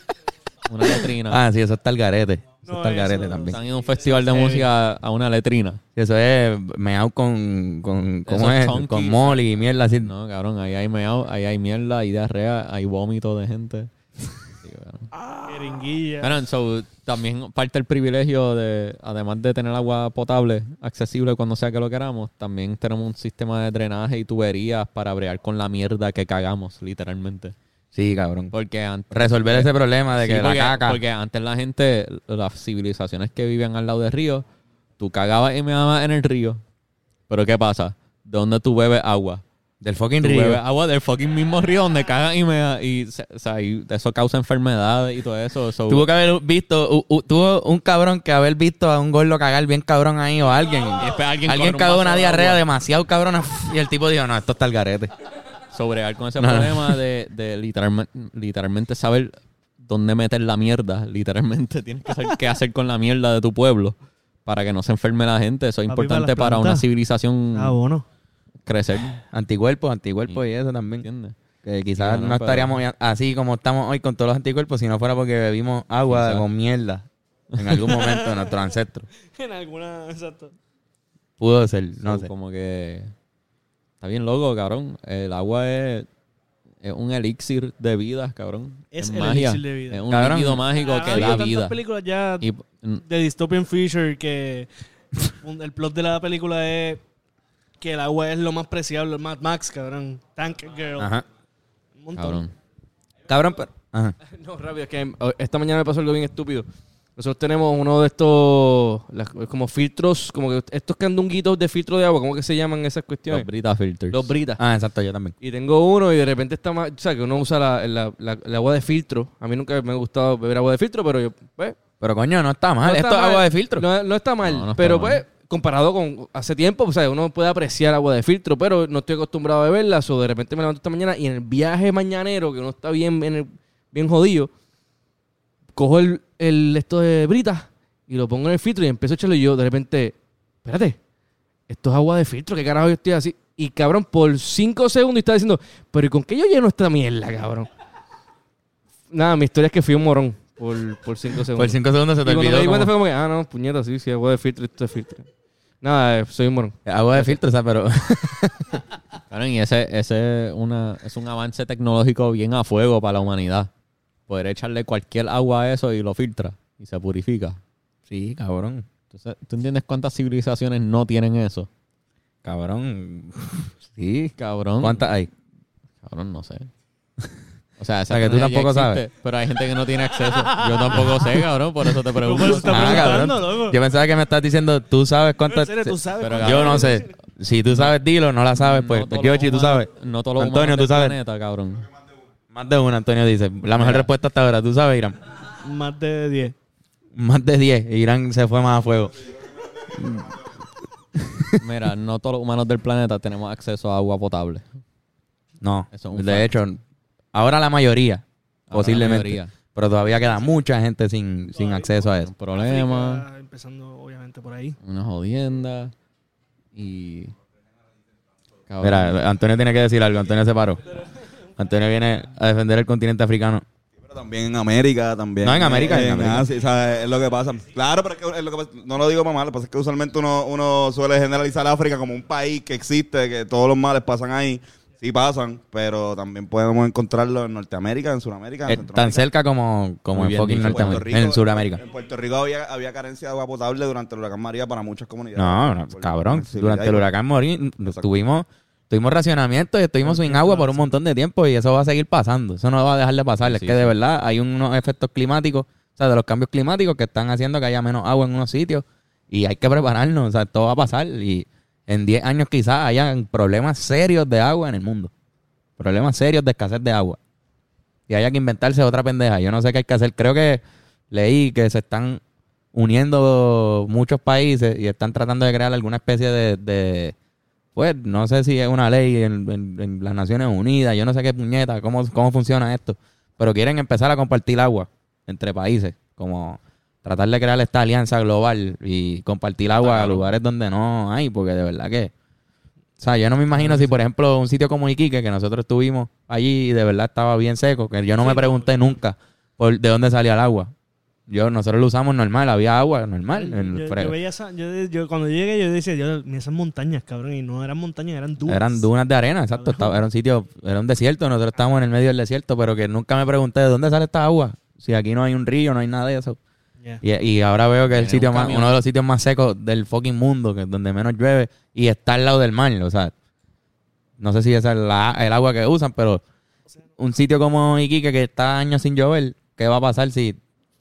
una letrina. Ah, sí, eso está el garete. No, está el garete eso- también. Están en un festival de Sí. música a una letrina. Sí, Eso es meado con, con ¿cómo Eso es chunky. Con molly y mierda así. No, cabrón, ahí hay meao, ahí hay mierda, hay diarrea, hay vómito de gente. Sí. Jeringuilla. Pero, so, también parte del privilegio de, además de tener agua potable accesible cuando sea que lo queramos, también tenemos un sistema de drenaje y tuberías para bregar con la mierda que cagamos, literalmente. Sí, cabrón. Porque antes... Resolver ese problema de Sí, que porque, la caca. porque antes la gente, las civilizaciones que vivían al lado del río, tú cagabas y meabas en el río. Pero ¿qué pasa? ¿De dónde tú bebes agua? Del fucking Tú río. bebes agua del fucking mismo río donde cagan y meas. Y, o sea, y eso causa enfermedades y todo eso. so- Tuvo que haber visto, u- u- tuvo un cabrón que haber visto a un gordo cagar bien cabrón ahí o alguien. Y alguien alguien cagó una diarrea demasiado cabrona y el tipo dijo, no, esto está el garete. Sobregar con ese No. problema de, de literalmente, literalmente saber dónde meter la mierda. Literalmente tienes que saber qué hacer con la mierda de tu pueblo para que no se enferme la gente. Eso es Papi, importante para una civilización Ah, bueno. crecer. Anticuerpos, anticuerpos y eso también. ¿Entiendes? Que quizás Sí, no, no, pero- estaríamos así como estamos hoy con todos los anticuerpos si no fuera porque bebimos agua Exacto. con mierda en algún momento de nuestros ancestros. En alguna. Exacto. Pudo ser, no So, sé. Como que está bien loco, cabrón. El agua es, es un elixir de vida, cabrón. Es el magia. elixir de vida. Es un Cabrón. líquido mágico Ah, que da tantas vida. películas ya Y, mm, de Dystopian Future que un- el plot de la película es que el agua es lo más preciable, Mad Max, cabrón. Tank Girl. Ajá. Un montón. cabrón. Cabrón, pero... Ajá. No, rápido, es que eh, esta mañana me pasó algo bien estúpido. Nosotros tenemos uno de estos, las- como filtros, como que estos candunguitos de filtro de agua, ¿cómo que se llaman esas Los cuestiones? Brita Filters. Los britas. Ah, exacto, yo también. Y tengo uno y de repente está más, o sea, que uno usa la, la- la- el agua de filtro. A mí nunca me ha gustado beber agua de filtro, pero yo, pues, Pero coño, no está mal. no está Esto es mal. agua de filtro. No, no está mal, No, no está pero mal. pues, comparado con hace tiempo, o sea, uno puede apreciar agua de filtro, pero no estoy acostumbrado a beberla, o de repente me levanto esta mañana y en el viaje mañanero, que uno está bien, en el- bien jodido, cojo el, el esto de brita y lo pongo en el filtro y empiezo a echarlo y yo de repente, espérate, esto es agua de filtro, ¿qué carajo yo estoy así? Y cabrón, por cinco segundos estaba diciendo, pero ¿y con qué yo lleno esta mierda, cabrón? Nada, mi historia es que fui un morón por, por cinco segundos. Por cinco segundos se Y te cuando olvidó. me di cuenta como- fue como que, ah, no, puñeta, sí, sí, agua de filtro, esto es filtro. Nada, eh, soy un morón. Agua de filtro, o sea, pero... Cabrón, y ese, ese una, es un avance tecnológico bien a fuego para la humanidad. Poder echarle cualquier agua a eso y lo filtra y se purifica. Sí, cabrón. Entonces, ¿tú entiendes cuántas civilizaciones no tienen eso? Cabrón. Sí. Cabrón. ¿Cuántas hay? Cabrón, no sé. O sea, esa sea, que tú tampoco existe, sabes. Pero hay gente que no tiene acceso. Yo tampoco sé, cabrón, por eso te pregunto. Está Ah, cabrón. loco. Yo pensaba que me estás diciendo, tú sabes cuántas. en serio, tú sabes. Pero, Yo no sé. Si tú sabes, dilo. No la sabes, pues. No todos Yoshi, los tú sabes. No todos los Antonio, tú sabes. planeta, cabrón. Más de una, Antonio dice. La mejor Mira. respuesta hasta ahora. ¿Tú sabes, Irán? Más de 10. Más de 10. Irán se fue más a fuego. Mira, no todos los humanos del planeta tenemos acceso a agua potable. No. Eso es un de fact. hecho, ahora la mayoría. Ahora posiblemente. la mayoría. Pero todavía queda mucha gente sin, sin acceso a eso. Un problema, África, Empezando, obviamente, por ahí. una jodienda y... Cabrón. Mira, Antonio tiene que decir algo. Antonio se paró. Antonio viene a defender el continente africano. Pero también en América, también. No, en América, en En, América. Es lo que pasa. Claro, pero es que es lo que pasa- no lo digo para mal, lo que pasa es que usualmente uno, uno suele generalizar África como un país que existe, que todos los males pasan ahí. Sí pasan, pero también podemos encontrarlo en Norteamérica, en Sudamérica, en Es tan cerca como, como en fucking. Norteamérica. En Sudamérica. En Puerto Rico había, había carencia de agua potable durante el huracán María para muchas comunidades. No, no, cabrón. Durante el huracán Exacto. tuvimos, tuvimos racionamiento y estuvimos sin agua por un montón de tiempo y eso va a seguir pasando. Eso no va a dejar de pasar. Sí, es sí, que de verdad hay unos efectos climáticos, o sea, de los cambios climáticos que están haciendo que haya menos agua en unos sitios y hay que prepararnos. O sea, todo va a pasar y en 10 años quizás hayan problemas serios de agua en el mundo. Problemas serios de escasez de agua. Y haya que inventarse otra pendeja. Yo no sé qué hay que hacer. Creo que leí que se están uniendo muchos países y están tratando de crear alguna especie de, de- pues, no sé si es una ley en, en- en las Naciones Unidas, yo no sé qué puñeta, cómo, cómo funciona esto, pero quieren empezar a compartir agua entre países, como tratar de crear esta alianza global y compartir agua a lugares donde no hay, porque de verdad que, o sea, yo no me imagino si, por ejemplo, un sitio como Iquique, que nosotros estuvimos allí y de verdad estaba bien seco, que yo no me pregunté nunca por de dónde salía el agua. Yo, nosotros lo usamos normal, había agua normal. en el Yo, yo veía esa, yo, yo- cuando llegué, yo decía, yo, esas montañas, cabrón, y no eran montañas, eran dunas. Eran dunas de arena, exacto. Estaba- era un sitio, era un desierto. Nosotros estábamos en el medio del desierto, pero que nunca me pregunté de dónde sale esta agua. Si aquí no hay un río, no hay nada de eso. Yeah. Y, y ahora veo que es el sitio un más, uno de los sitios más secos del fucking mundo, que es donde menos llueve, y está al lado del mar. O sea, no sé si esa es la- el agua que usan, pero un sitio como Iquique que está años sin llover, ¿qué va a pasar si,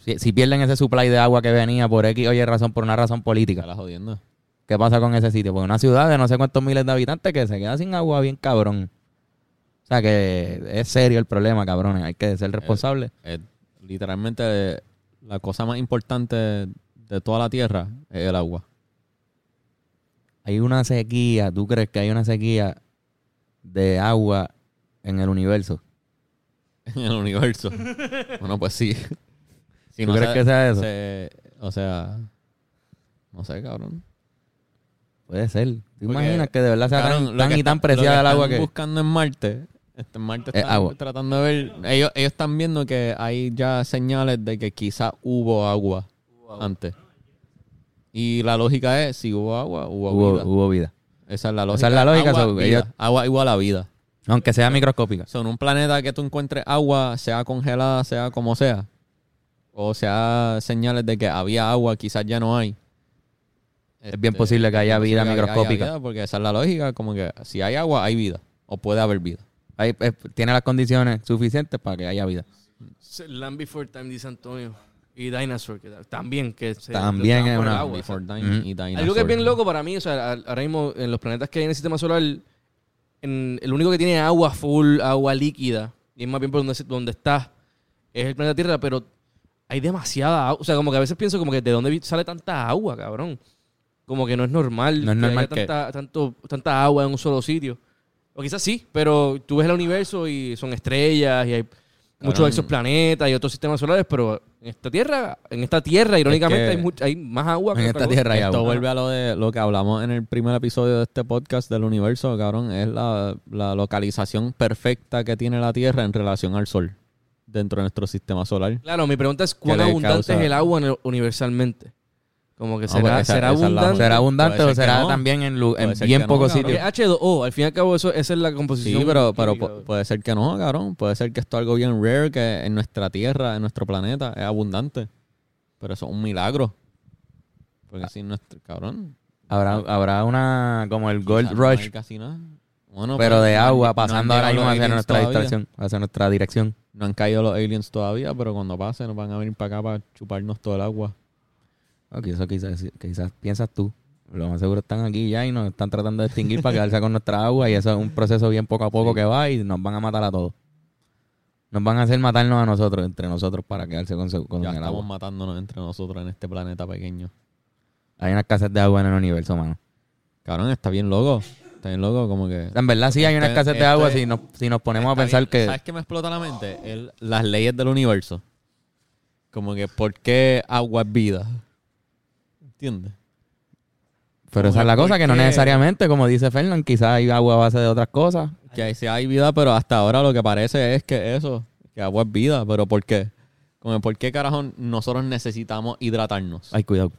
si, si pierden ese supply de agua que venía por X oye razón, por una razón política? La jodiendo. ¿Qué pasa con ese sitio? Pues una ciudad de no sé cuántos miles de habitantes que se queda sin agua bien cabrón. O sea que es serio el problema, cabrones. Hay que ser responsables. Eh, literalmente, eh, la cosa más importante de toda la Tierra es el agua. Hay una sequía. ¿Tú crees que hay una sequía de agua en el universo? en el universo. bueno, pues sí. Si ¿Tú crees que sea eso? se- o sea, no sé, cabrón. Puede ser. ¿Tú Porque, imaginas que de verdad sea Cabrón, tan, lo tan que y tan preciada el agua están que... buscando en Marte, este, en Marte Es están agua. tratando de ver, ellos, ellos están viendo que hay ya señales de que quizá hubo agua antes. Y la lógica es, si hubo agua, hubo, Hubo, vida. hubo vida. Esa es la Esa lógica. es la lógica, Agua, so, vida. ellos- agua igual a vida. Aunque sea microscópica. Son un planeta que tú encuentres agua, sea congelada, sea como sea, o sea señales de que había agua, quizás ya no hay. Es bien posible que haya vida microscópica. vida, porque esa es la lógica, como que si hay agua, hay vida, o puede haber vida. Hay- eh, tiene las condiciones suficientes para que haya vida. Land Before Time, dice Antonio. Y Dinosaur, que también. Que se, También es una- agua, Before o sea. Time y Dinosaur. Algo que es bien loco para mí, o sea, ahora mismo en los planetas que hay en el sistema solar, en, el único que tiene agua full, agua líquida, y es más bien por donde, donde está, es el planeta Tierra, pero hay demasiada agua. O sea, como que a veces pienso como que de dónde sale tanta agua, cabrón. Como que no es normal, No es normal haya que- tanta, tanto, tanta agua en un solo sitio. O quizás sí, pero tú ves el universo y son estrellas y hay muchos Cabrón. exoplanetas y otros sistemas solares, pero en esta tierra, en esta tierra, irónicamente, que- hay, much- hay más agua que En esta tierra hay Esto agua. vuelve a lo de lo que hablamos en el primer episodio de este podcast del universo, cabrón. Es la, la localización perfecta que tiene la Tierra en relación al Sol dentro de nuestro sistema solar. Claro, mi pregunta es cuán abundante causa- es el agua en el- universalmente. Como que será, pero esa- será abundante. ¿Será abundante o será no. también en, en bien no, pocos sitios? Porque H2O, al fin y al cabo, eso, esa es la composición. Sí, pero, pero química. pu- puede ser que no, cabrón. Puede ser que esto es algo bien rare, que en nuestra tierra, en nuestro planeta, es abundante. Pero eso es un milagro. Porque si nuestro, cabrón. Habrá, habrá una, como el Gold quizás no hay Rush, casi nada. Bueno, pero pues, de agua, no pasando ahora mismo hacia nuestra distracción, hacia nuestra dirección. No han caído los aliens todavía, pero cuando pasen nos van a venir para acá para chuparnos todo el agua. Ok, eso quizás, quizás piensas tú. Lo más seguro están aquí ya y nos están tratando de extinguir para quedarse con nuestra agua y eso es un proceso bien poco a poco que va y nos van a matar a todos. Nos van a hacer matarnos a nosotros, entre nosotros, para quedarse con, con ya el estamos agua. matándonos entre nosotros en este planeta pequeño. Hay una escasez de agua en el universo, mano. Cabrón, está bien loco. Está bien loco, como que. En verdad sí hay una Este- escasez de agua este- si nos, si nos ponemos a pensar bien. que... ¿Sabes qué me explota la mente? El- las leyes del universo. Como que, ¿por qué agua es vida? ¿Entiendes? Pero esa es la ¿por cosa, que no necesariamente, como dice Fernán, quizás hay agua a base de otras cosas. Que ahí sí hay vida, pero hasta ahora lo que parece es que eso, que agua es vida. ¿Pero por qué? Como, ¿por qué carajo nosotros necesitamos hidratarnos? Ay, cuidado.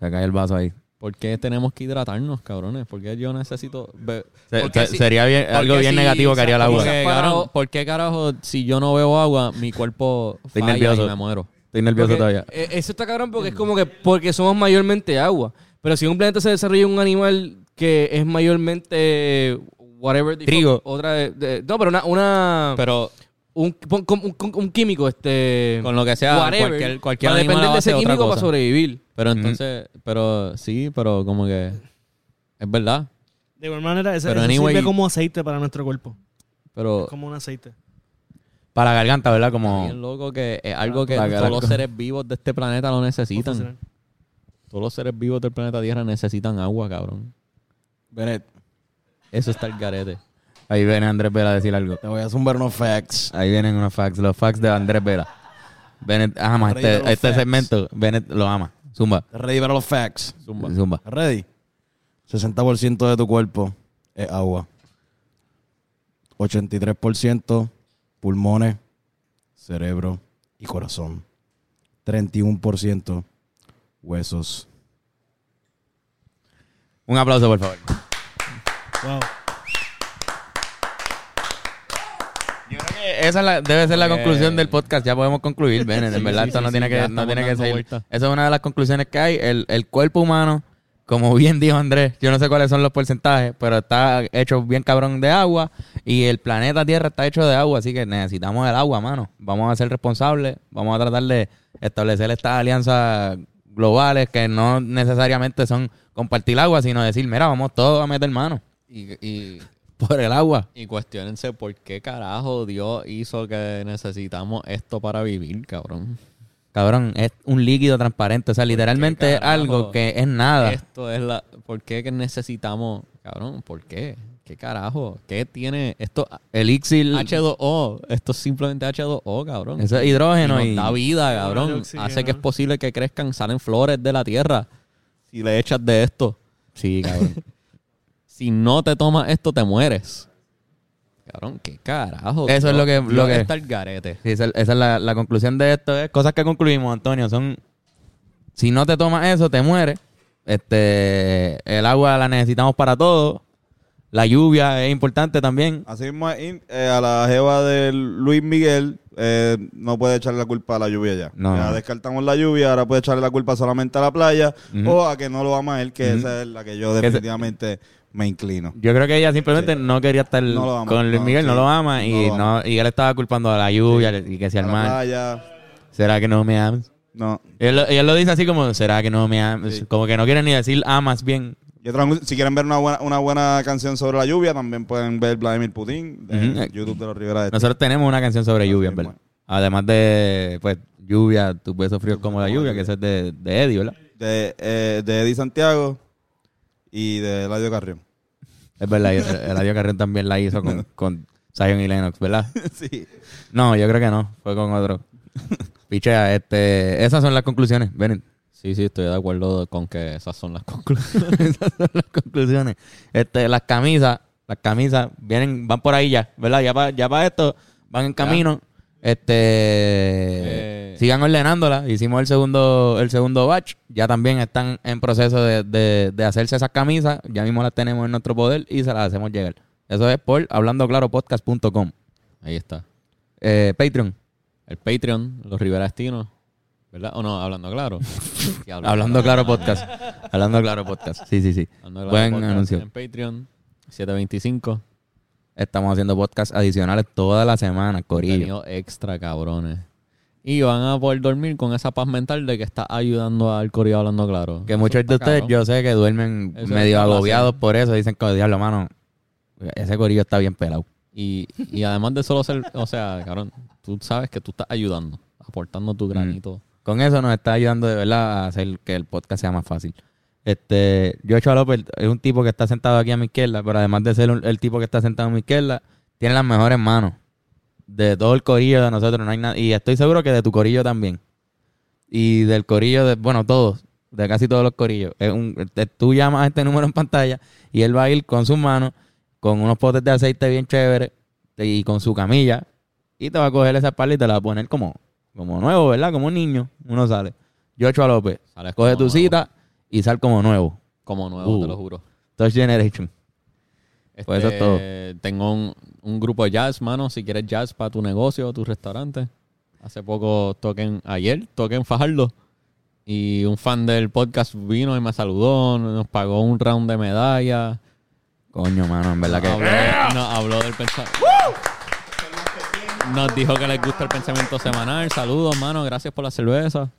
Se cae el vaso ahí. ¿Por qué tenemos que hidratarnos, cabrones? ¿Por qué yo necesito... be- Se- porque se- si- sería bien- porque algo bien si- negativo que haría el agua. ¿Por qué carajo si yo no bebo agua, mi cuerpo Estoy falla nervioso. y me muero? Estoy nervioso Porque, todavía. eh, Eso está cabrón porque es como que porque somos mayormente agua. Pero si en un planeta se desarrolla un animal que es mayormente whatever the Trigo. otra de- de- no, pero una, una Pero un, pon- con- un, con- un químico este con lo que sea, whatever, cualquier, cualquier va a animal depender de ese otra químico para cosa. sobrevivir. Pero entonces, pero sí, pero como que es verdad. De igual manera, ese, Pero eso anyway- sirve como aceite para nuestro cuerpo. Pero Como un aceite. Para la garganta, ¿verdad? Como... bien loco que es algo que todos los seres vivos de este planeta lo necesitan. Todos los seres vivos del planeta Tierra necesitan agua, cabrón. Bennett, Eso está el garete. Ahí viene Andrés Vela a decir algo. te voy a zumbar unos facts. Ahí vienen unos facts, los facts de Andrés Vela. Bennett ama este, este facts. segmento. Bennett lo ama. Zumba. Ready para los facts. Zumba. Zumba. Ready. 60% de tu cuerpo es agua. 83% pulmones, cerebro y corazón. 31% huesos. Un aplauso, por favor. Wow. Yo creo que esa es la- debe ser la conclusión del podcast. Ya podemos concluir, Bennett. En Sí, verdad, sí, esto sí, no tiene que, no tiene que ser. vueltas. Esa es una de las conclusiones que hay. El, el cuerpo humano, como bien dijo Andrés, yo no sé cuáles son los porcentajes, pero está hecho bien cabrón de agua. Y el planeta Tierra está hecho de agua, así que necesitamos el agua, mano. Vamos a ser responsables. Vamos a tratar de establecer estas alianzas globales que no necesariamente son compartir agua, sino decir, mira, vamos todos a meter mano Y, y, por el agua. y cuestionense por qué carajo Dios hizo que necesitamos esto para vivir, cabrón. Cabrón, es un líquido transparente. O sea, literalmente es algo que es nada. Esto es la... ¿Por qué que necesitamos? Cabrón, ¿por qué? ¿Qué carajo? ¿Qué tiene esto? Elixir. H2O. Esto es simplemente H2O, cabrón. Eso es hidrógeno Y da vida, cabrón. Hace que es posible que crezcan, salen flores de la tierra. Si le echas de esto. Sí, cabrón. Si no te tomas esto, te mueres. Cabrón, qué carajo. Eso es lo que- lo que- está el garete. Sí, esa, esa es la, la conclusión de esto. Es cosas que concluimos, Antonio. Son. Si no te tomas eso, te mueres. Este. El agua la necesitamos para todo. La lluvia es importante también. Así mismo es in- eh, a la jeva de Luis Miguel eh, no puede echarle la culpa a la lluvia ya. No. Ya descartamos la lluvia, ahora puede echarle la culpa solamente a la playa o a que no lo ama él, que esa es la que yo se- definitivamente me inclino. Yo creo que ella simplemente Sí. no quería estar No lo ama, con Luis Miguel, no sí. lo ama. Y, no, ama. y él estaba culpando a la lluvia y que la mar. ¿Será que no me amas? no. Él, lo- ella lo dice así como, ¿será que no me amas? Como que no quiere ni decir amas bien. Y otra, si quieren ver una buena, una buena canción sobre la lluvia, también pueden ver Vladimir Putin Ujú. YouTube de los Rivera de Nosotros tenemos una canción sobre lluvia, en verdad. bueno. Además de, pues, lluvia, tus besos fríos como la lluvia, que ese es de, de Eddie, ¿verdad? de, eh, de Eddie Santiago y de Eladio Carrión. Es verdad, Eladio Carrión también la hizo con, con Zion y Lennox, ¿verdad? sí. No, yo creo que no, fue con otro. Pichea, este, esas son las conclusiones, ven, Sí, sí, estoy de acuerdo con que esas son las conclusiones. esas son las conclusiones. Este, las camisas, las camisas vienen, van por ahí ya, ¿verdad? Ya para ya pa esto, van en camino. Este. Eh. Sigan ordenándola. Hicimos el segundo, el segundo batch. Ya también están en proceso de, de- de hacerse esas camisas. Ya mismo las tenemos en nuestro poder y se las hacemos llegar. Eso es por hablandoclaropodcast.com. Ahí está. Eh, Patreon. El Patreon, los Rivera Estinos. ¿Verdad? O no, hablando claro. Hablando Claro Podcast. Hablando Claro Podcast. Sí, sí, sí. Hablando Buen anuncio. En Patreon, 725. Estamos haciendo podcasts adicionales toda la semana, Corillo. Extra, cabrones. Y van a poder dormir con esa paz mental de que está ayudando al corillo hablando claro. Que Eso muchos de ustedes, yo sé que duermen Eso medio agobiados por eso. Dicen que, diablo, mano, ese corillo está bien pelado. Y, y además de solo ser, o sea, cabrón, tú sabes que tú estás ayudando, aportando Mm. tu granito. Con eso nos está ayudando de verdad a hacer que el podcast sea más fácil. Este, Joshua López es un tipo que está sentado aquí a mi izquierda, pero además de ser un- el tipo que está sentado a mi izquierda, tiene las mejores manos de todo el corillo de nosotros. No hay nada, y estoy seguro que de tu corillo también. Y del corillo de, bueno, todos, de casi todos los corillos. Es un, te- tú llamas a este número en pantalla y él va a ir con sus manos, con unos potes de aceite bien chéveres y con su camilla y te va a coger esa espalda y te la va a poner como, como nuevo, ¿verdad? Como un niño. Uno sale. Joshua López, Sales coge tu nuevo. cita y sal como nuevo. Como nuevo, Uh. te lo juro. Touch Generation. Pues eso es todo. Este, Tengo un, un grupo de jazz, mano. Si quieres jazz para tu negocio, tu restaurante. Hace poco toquen, ayer toquen Fajardo. Y un fan del podcast vino y me saludó, nos pagó un round de medalla. Coño, mano, en verdad que... Habló, no, habló del pensamiento. Nos dijo que les gusta el pensamiento semanal. Saludos, mano. Gracias por la cerveza.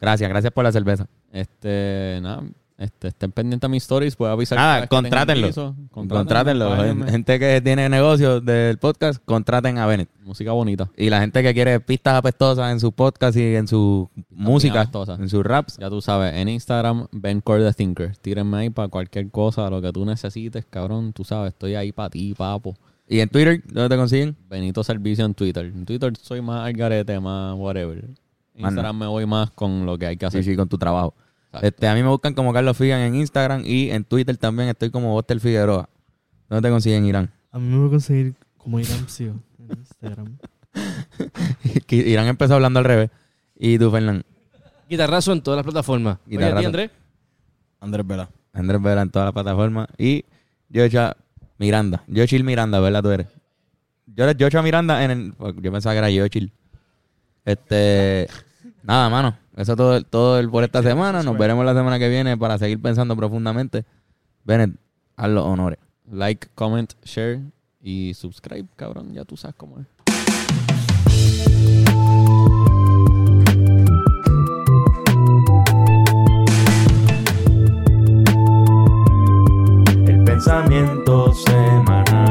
Gracias, gracias por la cerveza. Este, nada. Este, estén pendientes a mis stories. Puedo avisar. Nada, tengan contrátenlo. piso. Contrátenlo. Gente que tiene negocios del podcast, contraten a Bennett. Música bonita. Y la gente que quiere pistas apestosas en su podcast y en su música, apestosas. en sus raps, Ya tú sabes, en Instagram, Ben Core the Thinker. Tírenme ahí para cualquier cosa, lo que tú necesites, cabrón. Tú sabes, estoy ahí para ti, papo. Y en Twitter, ¿dónde te consiguen? Benito Servicio en Twitter. En Twitter soy más algarete, más whatever. Instagram me voy más con lo que hay que hacer. Sí, sí, con tu trabajo. Exacto. Este, a mí me buscan como Carlos Figan en Instagram y en Twitter también estoy como Boster Figueroa. ¿Dónde te consiguen, Irán? A mí me voy a conseguir como Irán Psio en Instagram. Irán empezó hablando al revés. Y tú, Fernán. Guitarrazo en todas las plataformas. Oye, ¿a ti, Guitarrazo. Andrés? Andrés Vela. Andrés Vera en todas las plataformas. Y Yocha Miranda. Yochil Miranda, ¿verdad? Tú eres. Yo eres Yocha Miranda en el. Yo pensaba que era Yochil. Este. Nada, mano. Eso todo, todo el por esta semana. Nos veremos la semana que viene para seguir pensando profundamente. Bennett, haz los honores. Like, comment, share y subscribe, cabrón. Ya tú sabes cómo es. El pensamiento semanal.